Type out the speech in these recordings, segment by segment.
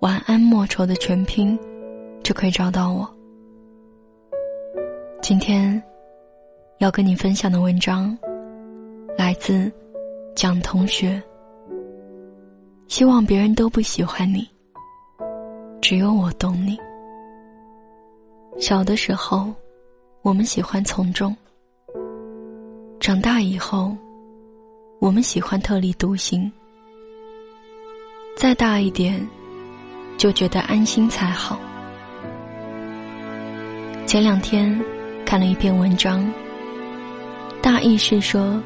晚安，莫愁的全拼，就可以找到我。今天要跟你分享的文章，来自蒋同学。希望别人都不喜欢你，只有我懂你。小的时候，我们喜欢从众；长大以后，我们喜欢特立独行。再大一点。就觉得安心才好。前两天看了一篇文章，大意是说，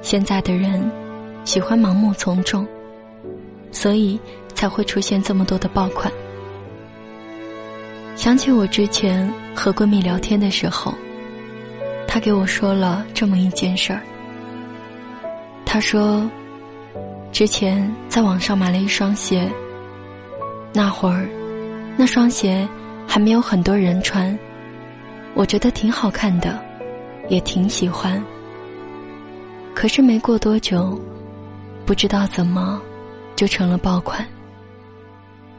现在的人喜欢盲目从众，所以才会出现这么多的爆款。想起我之前和闺蜜聊天的时候，她给我说了这么一件事儿。她说，之前在网上买了一双鞋。那会儿，那双鞋还没有很多人穿，我觉得挺好看的，也挺喜欢。可是没过多久，不知道怎么，就成了爆款。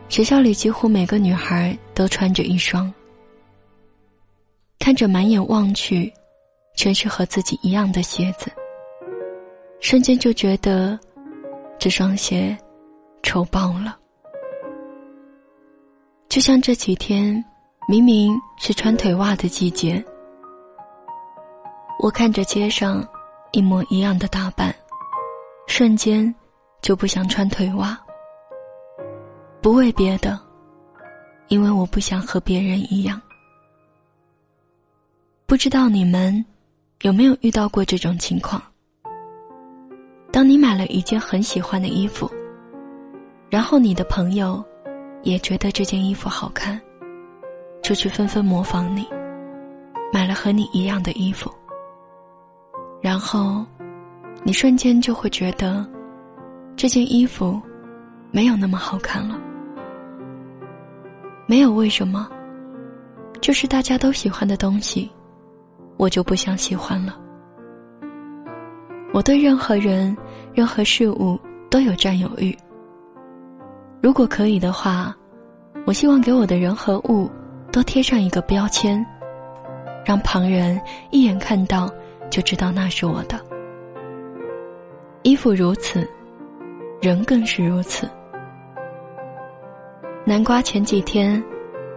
学校里几乎每个女孩都穿着一双，看着满眼望去，全是和自己一样的鞋子，瞬间就觉得，这双鞋，丑爆了。就像这几天，明明是穿腿袜的季节，我看着街上一模一样的打扮，瞬间就不想穿腿袜。不为别的，因为我不想和别人一样。不知道你们有没有遇到过这种情况？当你买了一件很喜欢的衣服，然后你的朋友。也觉得这件衣服好看，就去纷纷模仿你，买了和你一样的衣服。然后，你瞬间就会觉得，这件衣服没有那么好看了。没有为什么，就是大家都喜欢的东西，我就不想喜欢了。我对任何人、任何事物都有占有欲。如果可以的话，我希望给我的人和物都贴上一个标签，让旁人一眼看到就知道那是我的。衣服如此，人更是如此。南瓜前几天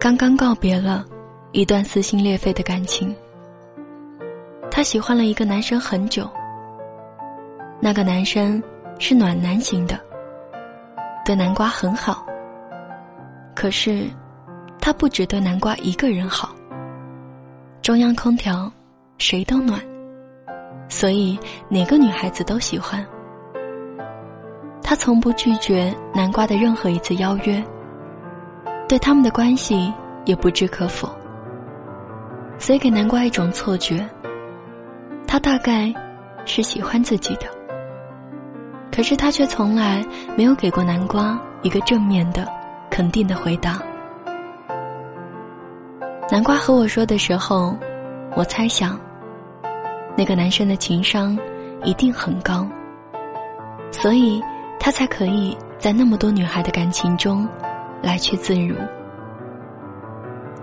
刚刚告别了一段撕心裂肺的感情，他喜欢了一个男生很久，那个男生是暖男型的。对南瓜很好，可是，他不只对南瓜一个人好。中央空调，谁都暖，所以哪个女孩子都喜欢。他从不拒绝南瓜的任何一次邀约，对他们的关系也不置可否。所以给南瓜一种错觉，他大概是喜欢自己的。可是他却从来没有给过南瓜一个正面的、肯定的回答。南瓜和我说的时候，我猜想，那个男生的情商一定很高，所以他才可以在那么多女孩的感情中来去自如。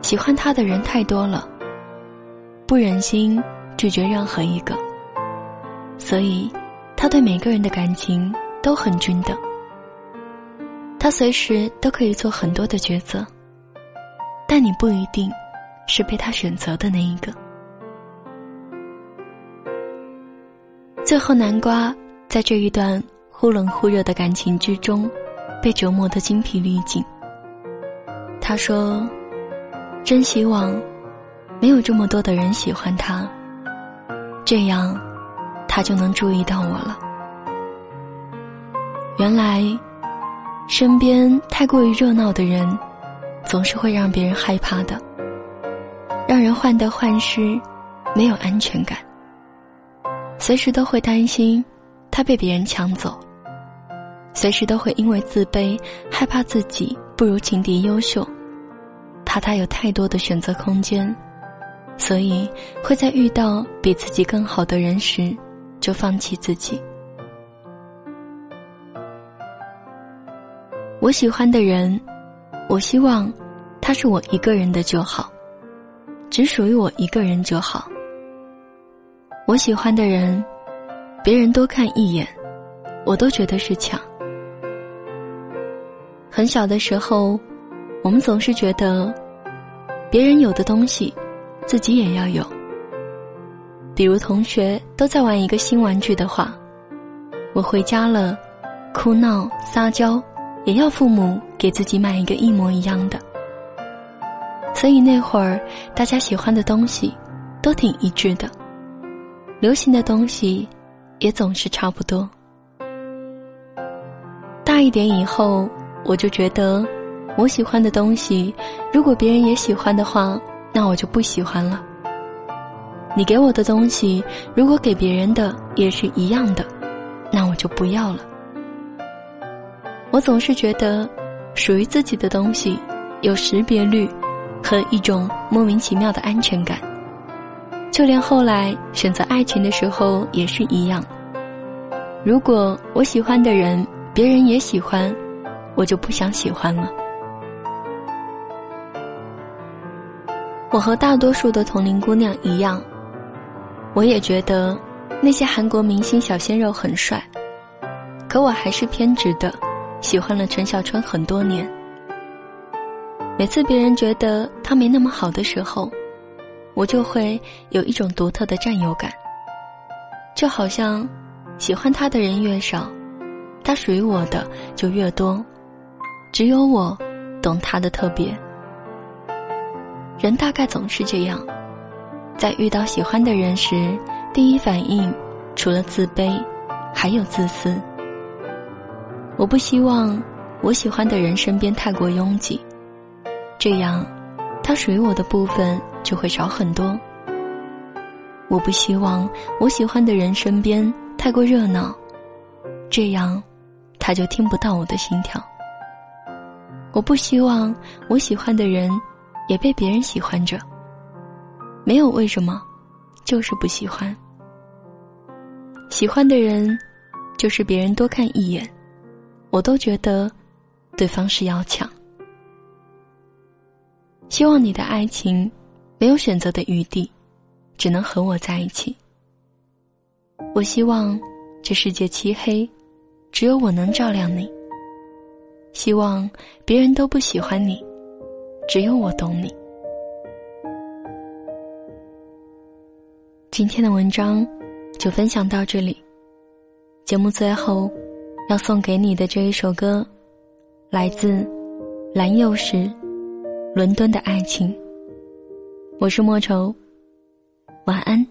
喜欢他的人太多了，不忍心拒绝任何一个，所以。他对每个人的感情都很均等，他随时都可以做很多的抉择，但你不一定是被他选择的那一个。最后，南瓜在这一段忽冷忽热的感情之中，被折磨得精疲力尽。他说：“真希望没有这么多的人喜欢他，这样。”他就能注意到我了。原来，身边太过于热闹的人，总是会让别人害怕的，让人患得患失，没有安全感，随时都会担心他被别人抢走，随时都会因为自卑害怕自己不如情敌优秀，怕他有太多的选择空间，所以会在遇到比自己更好的人时就放弃自己。我喜欢的人。我希望，他是我一个人的就好，只属于我一个人就好。我喜欢的人，别人多看一眼，我都觉得是抢。很小的时候，我们总是觉得，别人有的东西，自己也要有。比如同学都在玩一个新玩具的话，我回家了，哭闹撒娇。也要父母给自己买一个一模一样的，所以那会儿大家喜欢的东西都挺一致的，流行的东西也总是差不多。大一点以后，我就觉得我喜欢的东西，如果别人也喜欢的话，那我就不喜欢了。你给我的东西，如果给别人的也是一样的，那我就不要了。我总是觉得，属于自己的东西有识别率和一种莫名其妙的安全感。就连后来选择爱情的时候也是一样。如果我喜欢的人别人也喜欢，我就不想喜欢了。我和大多数的同龄姑娘一样，我也觉得那些韩国明星小鲜肉很帅，可我还是偏执的。喜欢了陈小春很多年，每次别人觉得他没那么好的时候，我就会有一种独特的占有感。就好像喜欢他的人越少，他属于我的就越多，只有我懂他的特别。人大概总是这样，在遇到喜欢的人时，第一反应除了自卑，还有自私。我不希望我喜欢的人身边太过拥挤，这样他属于我的部分就会少很多。我不希望我喜欢的人身边太过热闹，这样他就听不到我的心跳。我不希望我喜欢的人也被别人喜欢着，没有为什么，就是不喜欢。喜欢的人，就是别人多看一眼。我都觉得，对方是要抢。希望你的爱情没有选择的余地，只能和我在一起。我希望这世界漆黑，只有我能照亮你。希望别人都不喜欢你，只有我懂你。今天的文章就分享到这里，节目最后。要送给你的这一首歌，来自蓝又时《伦敦的爱情》。我是莫愁，晚安。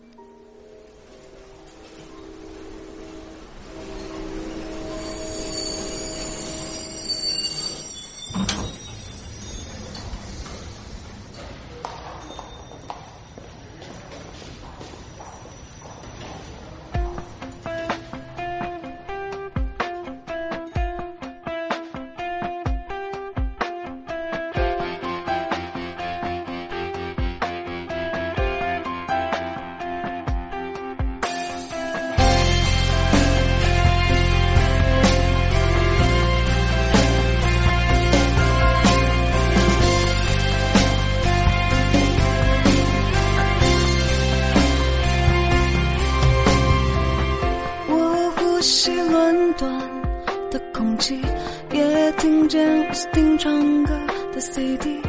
吸伦敦的空气，也听唱歌的 CD，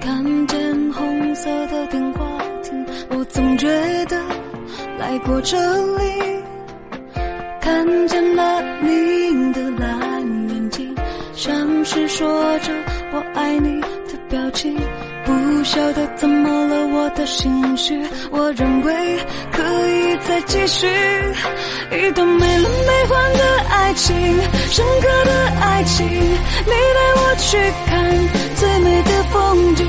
看见红色的电话亭，我总觉得来过这里。看见了你的蓝眼睛，像是说着我爱你的表情。不晓得怎么了，我的心绪，我认为可以再继续。一段没了没还的爱情，深刻的爱情，你带我去看最美的风景，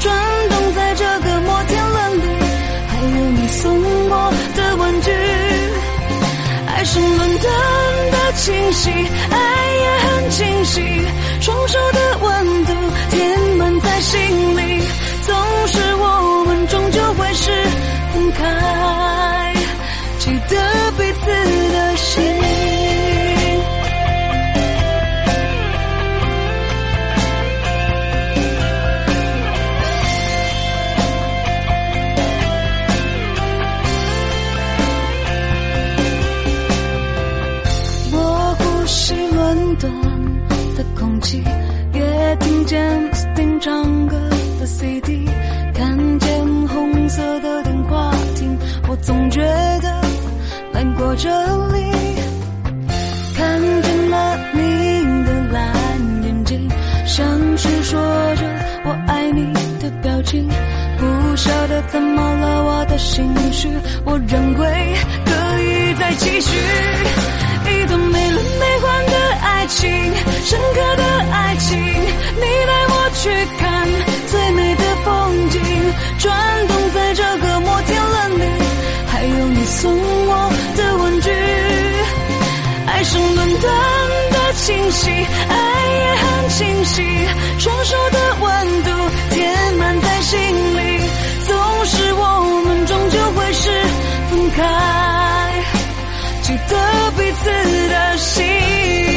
转动在这个摩天轮里，还有你送我的玩具。爱是伦敦的清晰，爱也很清晰，双手的温度，天。心里。总是我们终究会是分开，记得怎么了我的心绪，我认为可以再继续。一段没轮没奂的爱情，深刻的爱情。你带我去看最美的风景，转动在这个摩天轮里，还有你送我的玩具。爱上伦敦的清晰，爱也很清晰，双手的温度填满在心里。开。记得彼此的心。